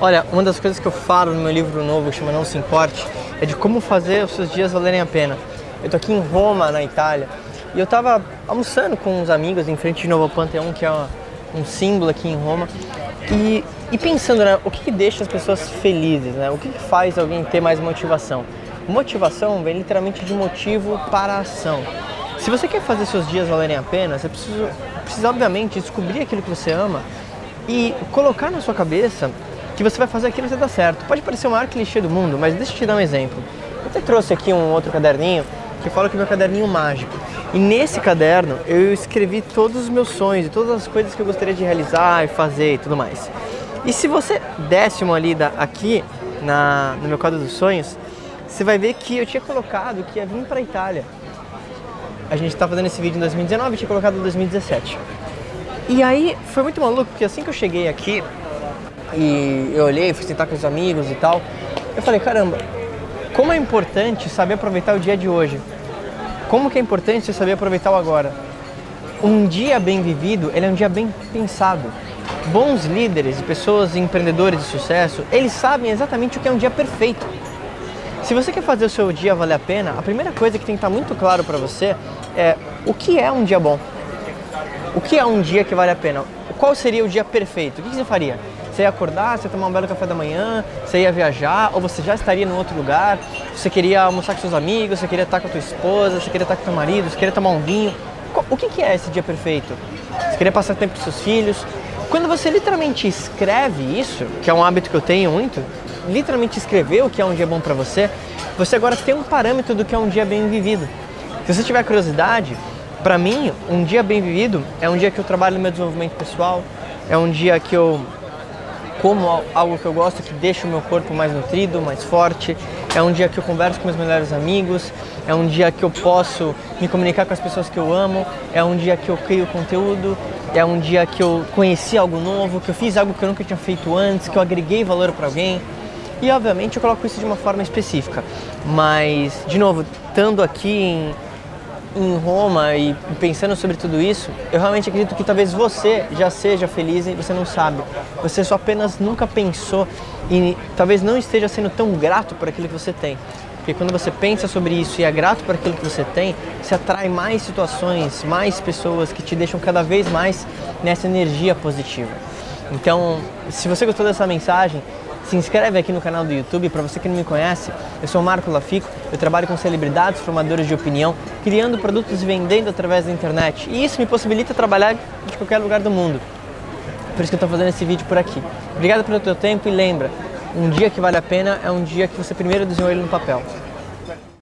Olha, uma das coisas que eu falo no meu livro novo, que chama Não Se Importe, é de como fazer os seus dias valerem a pena. Eu tô aqui em Roma, na Itália, e eu tava almoçando com uns amigos em frente de Novo Panteão, que é uma, um símbolo aqui em Roma, e, e pensando, né, o que, que, deixa as pessoas felizes, né? O que, que faz alguém ter mais motivação? Motivação vem literalmente de motivo para a ação. Se você quer fazer seus dias valerem a pena, você precisa, precisa obviamente descobrir aquilo que você ama e colocar na sua cabeça que você vai fazer aquilo que dar certo. Pode parecer o maior clichê do mundo, mas deixa eu te dar um exemplo. Eu até trouxe aqui um outro caderninho que fala que é meu caderninho mágico. E nesse caderno eu escrevi todos os meus sonhos e todas as coisas que eu gostaria de realizar e fazer e tudo mais. E se você desce uma lida aqui na, no meu quadro dos sonhos, você vai ver que eu tinha colocado que ia vir para a Itália. A gente está fazendo esse vídeo em 2019 e tinha colocado em 2017. E aí foi muito maluco, porque assim que eu cheguei aqui, e eu olhei, fui sentar com os amigos e tal. Eu falei, caramba, como é importante saber aproveitar o dia de hoje. Como que é importante saber aproveitar o agora. Um dia bem vivido, ele é um dia bem pensado. Bons líderes pessoas empreendedores de sucesso, eles sabem exatamente o que é um dia perfeito. Se você quer fazer o seu dia valer a pena, a primeira coisa que tem que estar muito claro para você é o que é um dia bom. O que é um dia que vale a pena? Qual seria o dia perfeito? O que você faria? Você ia acordar, você ia tomar um belo café da manhã, você ia viajar, ou você já estaria em outro lugar, você queria almoçar com seus amigos, você queria estar com a tua esposa, você queria estar com teu marido, você queria tomar um vinho. O que é esse dia perfeito? Você queria passar tempo com seus filhos? Quando você literalmente escreve isso, que é um hábito que eu tenho muito, literalmente escrever o que é um dia bom para você, você agora tem um parâmetro do que é um dia bem vivido. Se você tiver curiosidade, para mim, um dia bem vivido é um dia que eu trabalho no meu desenvolvimento pessoal, é um dia que eu como algo que eu gosto, que deixa o meu corpo mais nutrido, mais forte. É um dia que eu converso com meus melhores amigos, é um dia que eu posso me comunicar com as pessoas que eu amo, é um dia que eu crio conteúdo, é um dia que eu conheci algo novo, que eu fiz algo que eu nunca tinha feito antes, que eu agreguei valor para alguém. E obviamente eu coloco isso de uma forma específica. Mas, de novo, estando aqui em em Roma e pensando sobre tudo isso, eu realmente acredito que talvez você já seja feliz e você não sabe. Você só apenas nunca pensou e talvez não esteja sendo tão grato por aquilo que você tem. Porque quando você pensa sobre isso e é grato por aquilo que você tem, você atrai mais situações, mais pessoas que te deixam cada vez mais nessa energia positiva. Então, se você gostou dessa mensagem, se inscreve aqui no canal do YouTube. Para você que não me conhece, eu sou o Marco Lafico. Eu trabalho com celebridades, formadores de opinião, criando produtos e vendendo através da internet. E isso me possibilita trabalhar de qualquer lugar do mundo. Por isso que eu estou fazendo esse vídeo por aqui. Obrigado pelo teu tempo e lembra, um dia que vale a pena é um dia que você primeiro desenhou ele no papel.